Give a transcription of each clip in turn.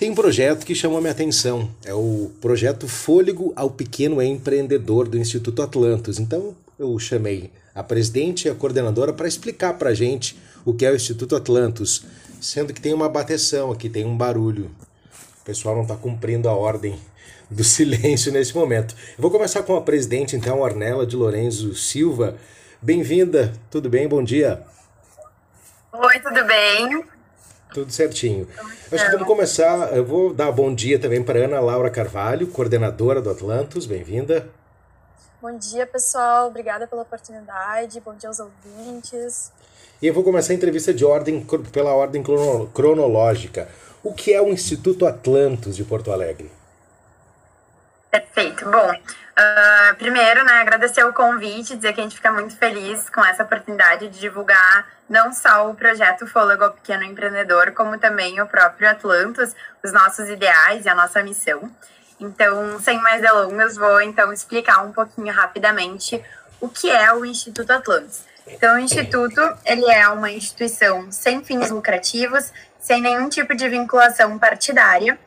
Tem um projeto que chamou a minha atenção. É o projeto Fôlego ao Pequeno Empreendedor do Instituto Atlantos. Então eu chamei a presidente e a coordenadora para explicar para a gente o que é o Instituto Atlantos, sendo que tem uma bateção aqui, tem um barulho. O pessoal não está cumprindo a ordem do silêncio nesse momento. Eu vou começar com a presidente, então, Ornella de Lorenzo Silva. Bem-vinda, tudo bem? Bom dia. Oi, tudo bem? Tudo certinho. Acho que vamos começar. Eu vou dar bom dia também para Ana Laura Carvalho, coordenadora do Atlantos. Bem-vinda. Bom dia, pessoal. Obrigada pela oportunidade. Bom dia aos ouvintes. E eu vou começar a entrevista de ordem pela ordem cronológica. O que é o Instituto Atlantos de Porto Alegre? Perfeito. Bom, uh, primeiro, né, agradecer o convite, dizer que a gente fica muito feliz com essa oportunidade de divulgar não só o projeto Fôlego ao Pequeno Empreendedor, como também o próprio Atlantos, os nossos ideais e a nossa missão. Então, sem mais delongas, vou então explicar um pouquinho rapidamente o que é o Instituto Atlantos. Então, o Instituto, ele é uma instituição sem fins lucrativos, sem nenhum tipo de vinculação partidária,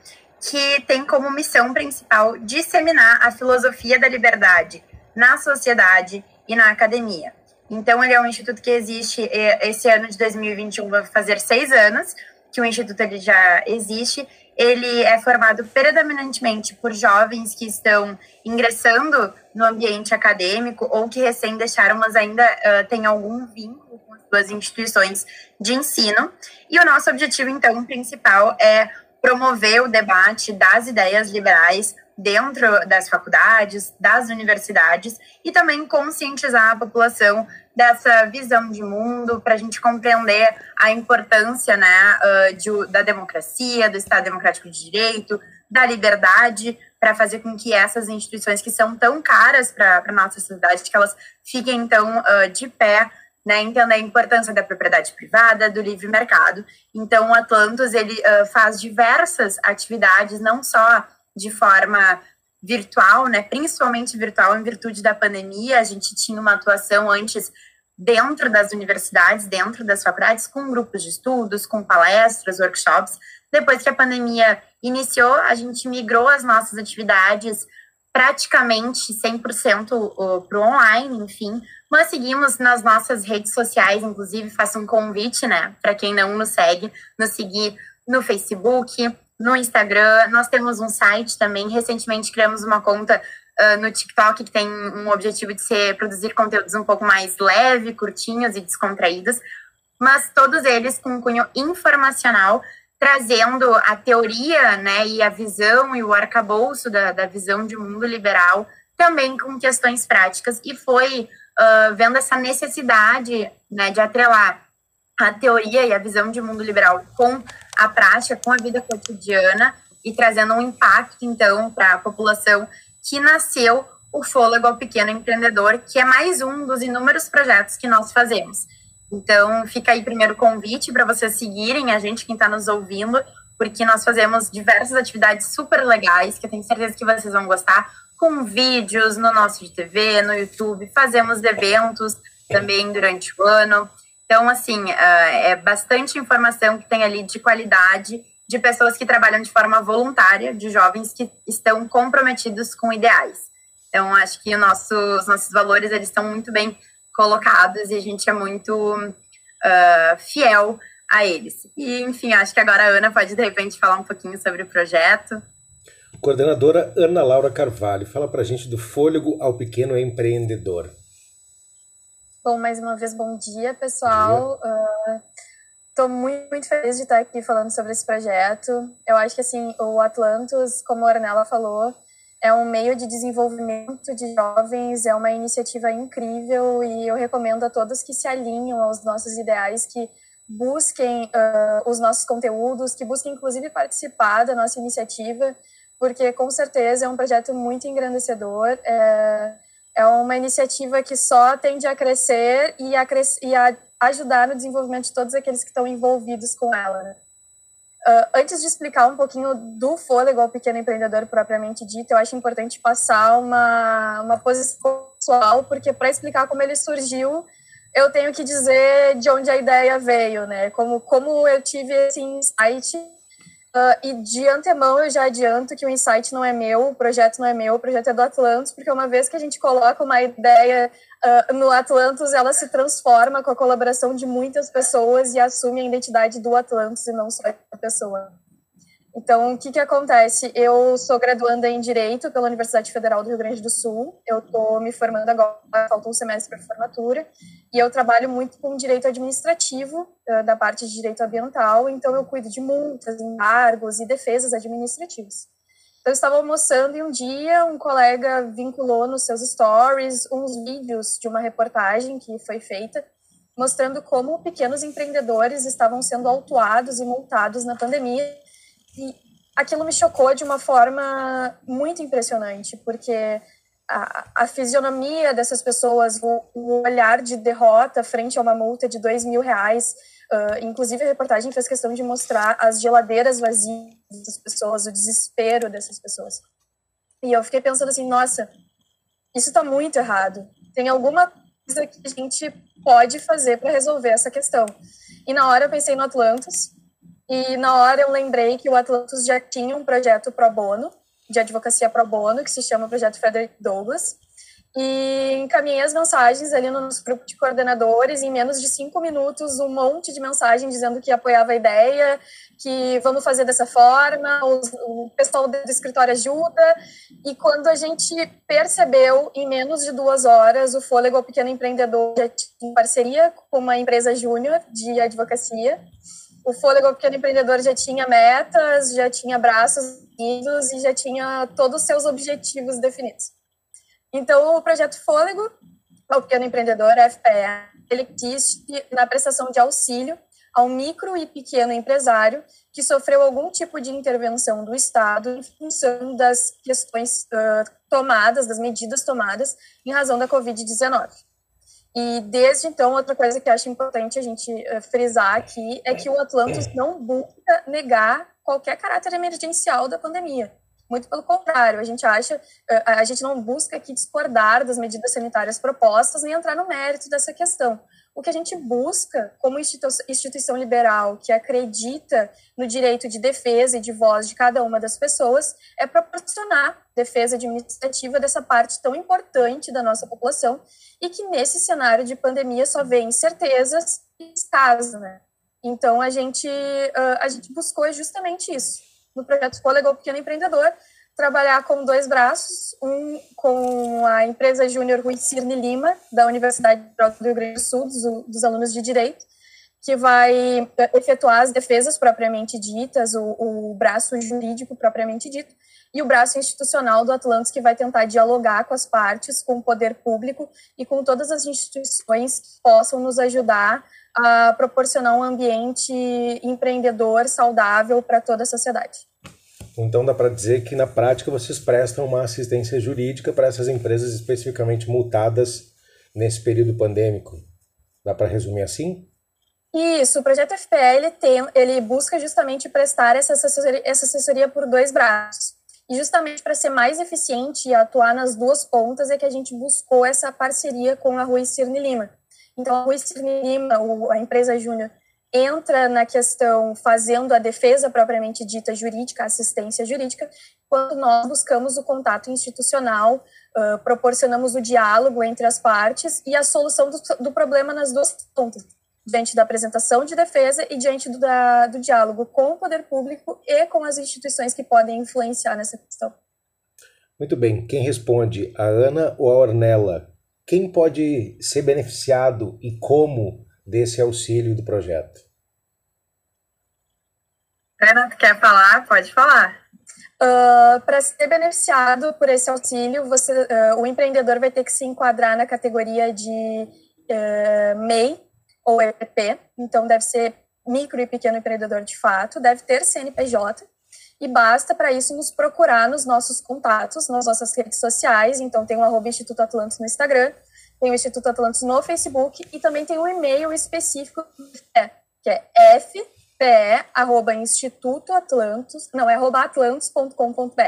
que tem como missão principal disseminar a filosofia da liberdade na sociedade e na academia. Então, ele é um instituto que existe esse ano de 2021, vai fazer seis anos que o instituto ele já existe. Ele é formado predominantemente por jovens que estão ingressando no ambiente acadêmico ou que recém deixaram, mas ainda uh, têm algum vínculo com as duas instituições de ensino. E o nosso objetivo, então, principal é promover o debate das ideias liberais dentro das faculdades, das universidades e também conscientizar a população dessa visão de mundo para a gente compreender a importância né, de, da democracia, do Estado Democrático de Direito, da liberdade, para fazer com que essas instituições que são tão caras para a nossa sociedade, que elas fiquem então de pé né, entender a importância da propriedade privada, do livre mercado. Então, o Atlantos ele uh, faz diversas atividades, não só de forma virtual, né, principalmente virtual em virtude da pandemia. A gente tinha uma atuação antes dentro das universidades, dentro das faculdades, com grupos de estudos, com palestras, workshops. Depois que a pandemia iniciou, a gente migrou as nossas atividades praticamente 100% para o online, enfim, mas seguimos nas nossas redes sociais, inclusive faço um convite, né, para quem não nos segue, nos seguir no Facebook, no Instagram. Nós temos um site também. Recentemente criamos uma conta uh, no TikTok que tem um objetivo de ser produzir conteúdos um pouco mais leve, curtinhos e descontraídos, mas todos eles com um cunho informacional, trazendo a teoria, né, e a visão e o arcabouço da, da visão de mundo liberal, também com questões práticas. E foi uh, vendo essa necessidade né, de atrelar a teoria e a visão de mundo liberal com a prática, com a vida cotidiana e trazendo um impacto, então, para a população que nasceu o Fôlego ao Pequeno Empreendedor, que é mais um dos inúmeros projetos que nós fazemos. Então, fica aí primeiro o convite para vocês seguirem a gente, quem está nos ouvindo, porque nós fazemos diversas atividades super legais, que eu tenho certeza que vocês vão gostar com vídeos no nosso TV, no YouTube, fazemos eventos também durante o ano. Então, assim, é, é bastante informação que tem ali de qualidade, de pessoas que trabalham de forma voluntária, de jovens que estão comprometidos com ideais. Então, acho que nosso, os nossos valores, eles estão muito bem colocados e a gente é muito uh, fiel a eles. E, enfim, acho que agora a Ana pode, de repente, falar um pouquinho sobre o projeto. Coordenadora Ana Laura Carvalho, fala para a gente do fôlego ao pequeno empreendedor. Bom, mais uma vez, bom dia, pessoal. Estou uh, muito, muito feliz de estar aqui falando sobre esse projeto. Eu acho que assim, o Atlantos, como a Ornella falou, é um meio de desenvolvimento de jovens, é uma iniciativa incrível e eu recomendo a todos que se alinham aos nossos ideais, que busquem uh, os nossos conteúdos, que busquem inclusive participar da nossa iniciativa porque com certeza é um projeto muito engrandecedor. É, é uma iniciativa que só tende a crescer e a, cres e a ajudar no desenvolvimento de todos aqueles que estão envolvidos com ela. Né? Uh, antes de explicar um pouquinho do fôlego ao pequeno empreendedor propriamente dito, eu acho importante passar uma, uma posição pessoal, porque para explicar como ele surgiu, eu tenho que dizer de onde a ideia veio, né? Como, como eu tive esse insight Uh, e de antemão eu já adianto que o insight não é meu, o projeto não é meu, o projeto é do Atlantis, porque uma vez que a gente coloca uma ideia uh, no Atlantis, ela se transforma com a colaboração de muitas pessoas e assume a identidade do Atlantis e não só da pessoa. Então, o que, que acontece? Eu sou graduanda em Direito pela Universidade Federal do Rio Grande do Sul. Eu estou me formando agora, falta um semestre para formatura. E eu trabalho muito com direito administrativo, da parte de direito ambiental. Então, eu cuido de multas, embargos e defesas administrativas. Eu estava almoçando e um dia um colega vinculou nos seus stories uns vídeos de uma reportagem que foi feita mostrando como pequenos empreendedores estavam sendo autuados e multados na pandemia. E aquilo me chocou de uma forma muito impressionante, porque a, a fisionomia dessas pessoas, o, o, olhar de derrota frente a uma multa de dois mil reais, uh, inclusive a reportagem fez questão de mostrar as geladeiras vazias das pessoas, o desespero dessas pessoas. E eu fiquei pensando assim, nossa, isso está muito errado. Tem alguma coisa que a gente pode fazer para resolver essa questão. E na hora eu pensei no Atlantis, e na hora eu lembrei que o Atlantis já tinha um projeto pro bono, de advocacia pro bono, que se chama Projeto Frederick Douglass. E encaminhei as mensagens ali no nosso grupo de coordenadores. Em menos de cinco minutos, um monte de mensagem dizendo que apoiava a ideia, que vamos fazer dessa forma, o, pessoal do escritório ajuda. E quando a gente percebeu, em menos de duas horas, o Fôlego ao Pequeno Empreendedor já tinha parceria com uma empresa júnior de advocacia o Fôlego Pequeno Empreendedor já tinha metas, já tinha braços e já tinha todos os seus objetivos definidos. Então, o projeto Fôlego, o Pequeno Empreendedor, FPE, ele existe na prestação de auxílio ao micro e pequeno empresário que sofreu algum tipo de intervenção do Estado em função das questões uh, tomadas, das medidas tomadas em razão da Covid-19. E desde então, outra coisa que acho importante a gente uh, frisar aqui é que o Atlantis não busca negar qualquer caráter emergencial da pandemia. Muito pelo contrário, a gente acha, uh, a gente não busca aqui discordar das medidas sanitárias propostas nem entrar no mérito dessa questão. O que a gente busca, como instituição liberal que acredita no direito de defesa e de voz de cada uma das pessoas, é proporcionar defesa administrativa dessa parte tão importante da nossa população e que nesse cenário de pandemia só vê incertezas e escasos, né? Então a gente a gente buscou justamente isso no projeto Escola Pequeno Empreendedor, trabalhar com dois braços, um com a empresa Júnior Rui Cirne Lima, da Universidade do Rio Grande do Sul, dos, dos, alunos de Direito, que vai eh, efetuar as defesas propriamente ditas, o, o braço jurídico propriamente dito, e o braço institucional do Atlantis, que vai tentar dialogar com as partes, com o poder público e com todas as instituições que possam nos ajudar a proporcionar um ambiente empreendedor saudável para toda a sociedade. Então dá para dizer que na prática vocês prestam uma assistência jurídica para essas empresas especificamente multadas nesse período pandêmico. Dá para resumir assim? Isso, o projeto FPE ele, tem, ele busca justamente prestar essa assessoria, essa assessoria por dois braços. E justamente para ser mais eficiente e atuar nas duas pontas é que a gente buscou essa parceria com a Rui Cirne Lima. Então, a Rui Cirne Lima, a empresa júnior, entra na questão fazendo a defesa propriamente dita jurídica, assistência jurídica, quando nós buscamos o contato institucional, uh, proporcionamos o diálogo entre as partes e a solução do, do, problema nas duas pontas, diante da apresentação de defesa e diante do, da, do diálogo com o poder público e com as instituições que podem influenciar nessa questão. Muito bem. Quem responde, a Ana ou a Ornella? Quem pode ser beneficiado e como desse auxílio do projeto? Ana, quer falar? Pode falar. Uh, para ser beneficiado por esse auxílio, você, uh, o empreendedor vai ter que se enquadrar na categoria de uh, MEI ou EPP, então deve ser micro e pequeno empreendedor de fato, deve ter CNPJ, e basta para isso nos procurar nos nossos contatos, nas nossas redes sociais, então tem o arroba Instituto Atlantis no Instagram, tem o Instituto Atlantis no Facebook e também tem um e-mail específico que é fpe, arroba Instituto Atlantis, não, é arroba atlantis.com.br.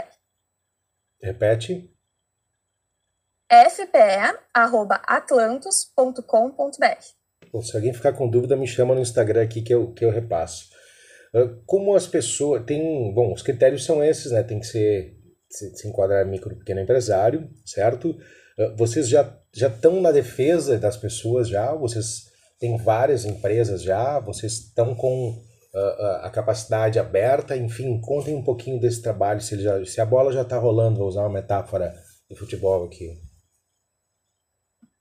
Repete. fpe, arroba atlantis.com.br. Se alguém ficar com dúvida, me chama no Instagram aqui que eu, que eu repasso. como as pessoas. Tem. Bom, os critérios são esses, né? Tem que ser. Se, se enquadrar micro pequeno empresário, certo? Vocês já já estão na defesa das pessoas já? Vocês têm várias empresas já? Vocês estão com uh, a capacidade aberta? Enfim, contem um pouquinho desse trabalho, se, já, se a bola já está rolando, vou usar uma metáfora de futebol aqui.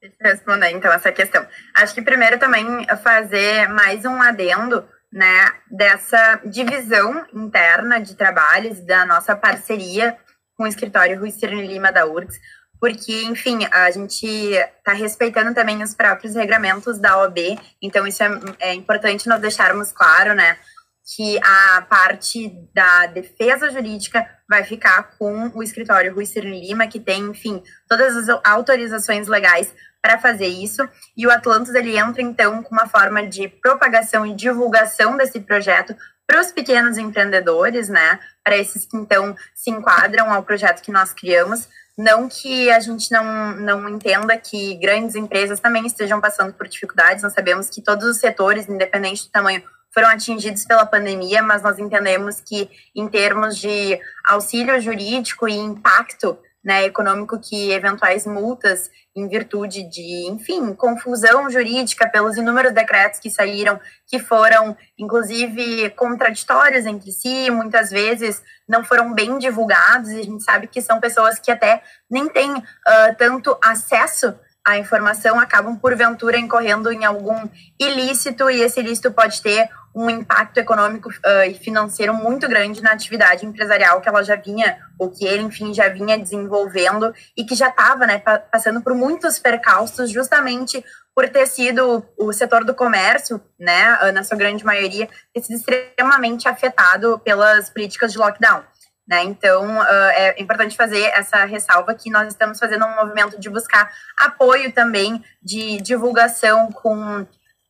Deixa eu responder então essa questão. Acho que primeiro também fazer mais um adendo né, dessa divisão interna de trabalhos, da nossa parceria com o escritório Rui Cirne Lima da URGS, porque, enfim, a gente está respeitando também os próprios regramentos da OAB, então isso é, é importante nós deixarmos claro, né, que a parte da defesa jurídica vai ficar com o escritório Rui Cirne Lima, que tem, enfim, todas as autorizações legais para fazer isso. E o Atlantis ele entra então com uma forma de propagação e divulgação desse projeto para os pequenos empreendedores, né? Para esses que então se enquadram ao projeto que nós criamos. Não que a gente não, não entenda que grandes empresas também estejam passando por dificuldades, nós sabemos que todos os setores, independente do tamanho, foram atingidos pela pandemia, mas nós entendemos que, em termos de auxílio jurídico e impacto né, econômico que eventuais multas em virtude de, enfim, confusão jurídica pelos inúmeros decretos que saíram, que foram, inclusive, contraditórios entre si, muitas vezes não foram bem divulgados, e a gente sabe que são pessoas que até nem têm uh, tanto acesso à informação, acabam, porventura, incorrendo em algum ilícito, e esse ilícito pode ter um impacto econômico uh, e financeiro muito grande na atividade empresarial que ela já vinha, ou que ele, enfim, já vinha desenvolvendo e que já estava, né, passando por muitos percalços, justamente por ter sido o setor do comércio, né, na sua grande maioria, ter sido extremamente afetado pelas políticas de lockdown. Né? Então, uh, é importante fazer essa ressalva que nós estamos fazendo um movimento de buscar apoio também de divulgação com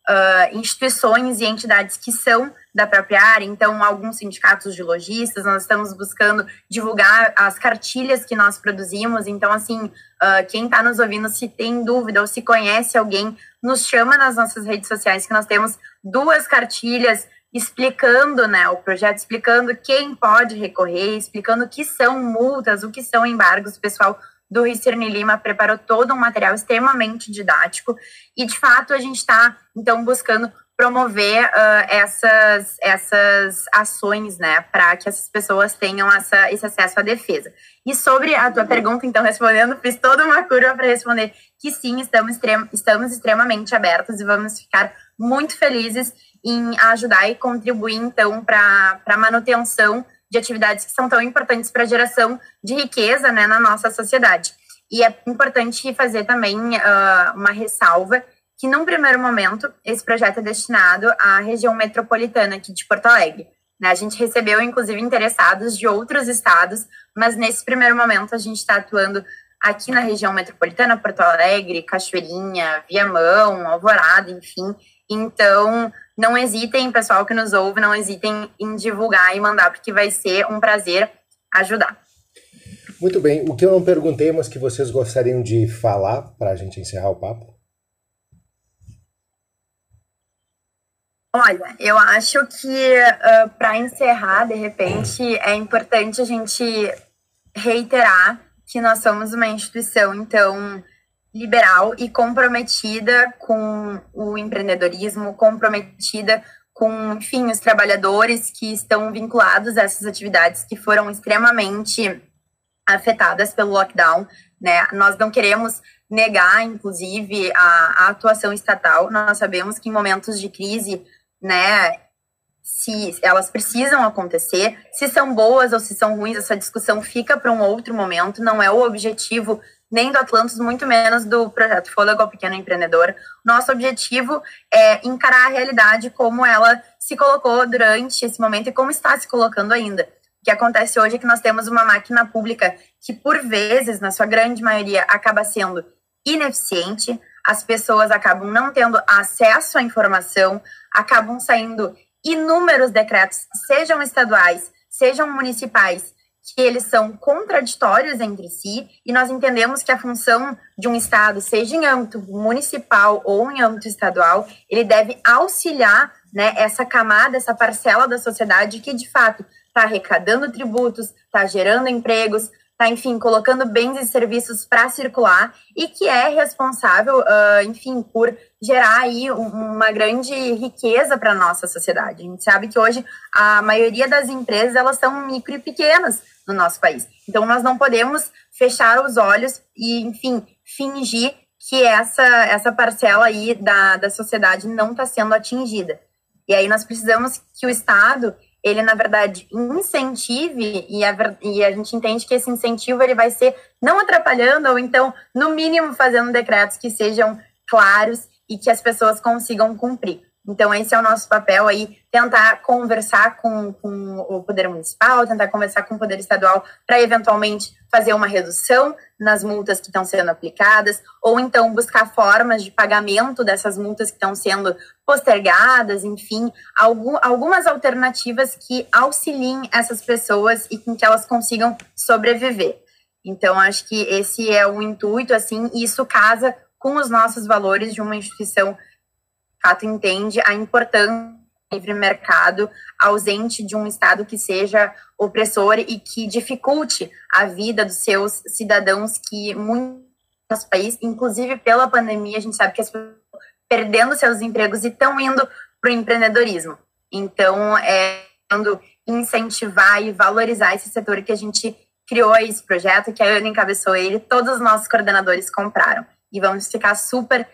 uh, instituições e entidades que são da própria área, então alguns sindicatos de lojistas, nós estamos buscando divulgar as cartilhas que nós produzimos, então assim, uh, quem está nos ouvindo, se tem dúvida ou se conhece alguém, nos chama nas nossas redes sociais, que nós temos duas cartilhas explicando né, o projeto, explicando quem pode recorrer, explicando o que são multas, o que são embargos, o pessoal do Ricerne Lima preparou todo um material extremamente didático e, de fato, a gente está, então, buscando promover uh, essas, essas ações, né, para que essas pessoas tenham essa, esse acesso à defesa. E sobre a tua pergunta, então, respondendo, fiz toda uma curva para responder que sim, estamos, extrem estamos extremamente abertos e vamos ficar muito felizes em ajudar e contribuir, então, para a manutenção de atividades que são tão importantes para a geração de riqueza né, na nossa sociedade. E é importante fazer também uh, uma ressalva que, num primeiro momento, esse projeto é destinado à região metropolitana aqui de Porto Alegre. Né? A gente recebeu, inclusive, interessados de outros estados, mas nesse primeiro momento a gente está atuando aqui na região metropolitana, Porto Alegre, Cachoeirinha, Viamão, Alvorada, enfim. Então, não hesitem, pessoal que nos ouve, não hesitem em divulgar e mandar, porque vai ser um prazer ajudar. Muito bem. O que eu não perguntei, mas que vocês gostariam de falar para a gente encerrar o papo? Olha, eu acho que uh, para encerrar, de repente, é importante a gente reiterar que nós somos uma instituição, então, liberal e comprometida com o empreendedorismo, comprometida com, enfim, os trabalhadores que estão vinculados a essas atividades que foram extremamente afetadas pelo lockdown, né? Nós não queremos negar, inclusive, a, a atuação estatal. Nós sabemos que em momentos de crise, né, se elas precisam acontecer, se são boas ou se são ruins, essa discussão fica para um outro momento, não é o objetivo nem do Atlantis, muito menos do projeto Fôlego ao Pequeno Empreendedor. Nosso objetivo é encarar a realidade como ela se colocou durante esse momento e como está se colocando ainda. O que acontece hoje é que nós temos uma máquina pública que, por vezes, na sua grande maioria, acaba sendo ineficiente, as pessoas acabam não tendo acesso à informação, acabam saindo inúmeros decretos, sejam estaduais, sejam municipais, que eles são contraditórios entre si, e nós entendemos que a função de um Estado, seja em âmbito municipal ou em âmbito estadual, ele deve auxiliar né, essa camada, essa parcela da sociedade que de fato está arrecadando tributos, está gerando empregos, está, enfim, colocando bens e serviços para circular e que é responsável, uh, enfim, por gerar aí uma grande riqueza para nossa sociedade. A gente sabe que hoje a maioria das empresas elas são micro e pequenas no nosso país. Então nós não podemos fechar os olhos e, enfim, fingir que essa, essa parcela aí da, da sociedade não está sendo atingida. E aí nós precisamos que o Estado, ele, na verdade, incentive, e a, e a gente entende que esse incentivo ele vai ser não atrapalhando, ou então, no mínimo, fazendo decretos que sejam claros e que as pessoas consigam cumprir. Então, esse é o nosso papel aí, tentar conversar com, com o poder municipal, tentar conversar com o poder estadual para eventualmente fazer uma redução nas multas que estão sendo aplicadas, ou então buscar formas de pagamento dessas multas que estão sendo postergadas, enfim, algum, algumas alternativas que auxiliem essas pessoas e com que elas consigam sobreviver. Então, acho que esse é o intuito, assim, e isso casa com os nossos valores de uma instituição fato entende a importância do livre mercado ausente de um Estado que seja opressor e que dificulte a vida dos seus cidadãos que muito nosso país, inclusive pela pandemia, a gente sabe que as pessoas perdendo seus empregos e estão indo para o empreendedorismo. Então, é incentivar e valorizar esse setor que a gente criou esse projeto, que a Ana encabeçou ele, todos os nossos coordenadores compraram. E vamos ficar super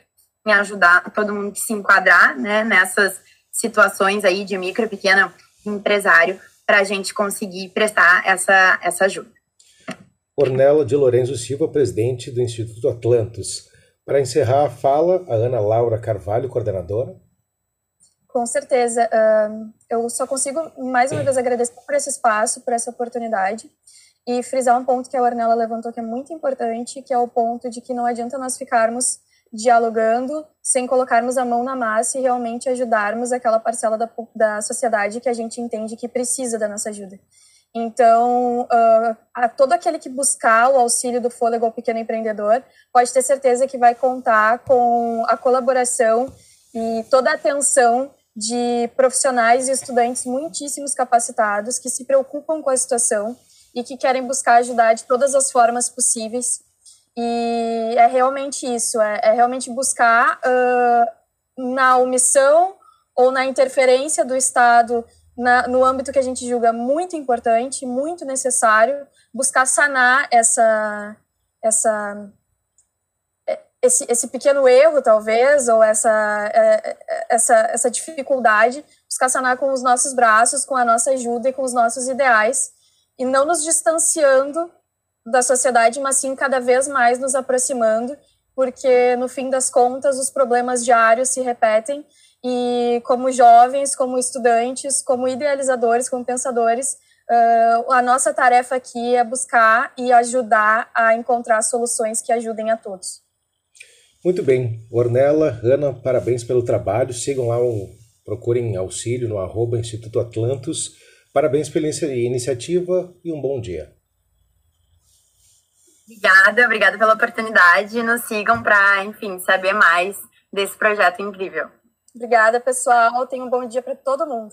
em ajudar todo mundo que se enquadrar né, nessas situações aí de micro e pequeno empresário para a gente conseguir prestar essa, essa ajuda. Ornella de Lourenço Silva, presidente do Instituto Atlantos. Para encerrar a fala, a Ana Laura Carvalho, coordenadora. Com certeza. eu só consigo, mais uma vez, agradecer por esse espaço, por essa oportunidade e frisar um ponto que a Ornella levantou que é muito importante, que é o ponto de que não adianta nós ficarmos dialogando, sem colocarmos a mão na massa e realmente ajudarmos aquela parcela da, da sociedade que a gente entende que precisa da nossa ajuda. Então, uh, todo aquele que buscar o auxílio do fôlego ao pequeno empreendedor pode ter certeza que vai contar com a colaboração e toda a atenção de profissionais e estudantes muitíssimos capacitados que se preocupam com a situação e que querem buscar ajudar de todas as formas possíveis e é realmente isso, é, é realmente buscar uh, na omissão ou na interferência do Estado na, no âmbito que a gente julga muito importante, muito necessário, buscar sanar essa, essa, é, esse, esse pequeno erro, talvez, ou essa, é, é, essa, essa dificuldade, buscar sanar com os nossos braços, com a nossa ajuda e com os nossos ideais, e não nos distanciando da sociedade, mas sim cada vez mais nos aproximando, porque no fim das contas os problemas diários se repetem e como jovens, como estudantes, como idealizadores, como pensadores, uh, a nossa tarefa aqui é buscar e ajudar a encontrar soluções que ajudem a todos. Muito bem. Ornella, Ana, parabéns pelo trabalho. Sigam lá, um, procurem auxílio no arroba Instituto Atlantos. Parabéns pela iniciativa e um bom dia. Obrigada, obrigada pela oportunidade. Nos sigam para, enfim, saber mais desse projeto incrível. Obrigada, pessoal. Tenha um bom dia para todo mundo.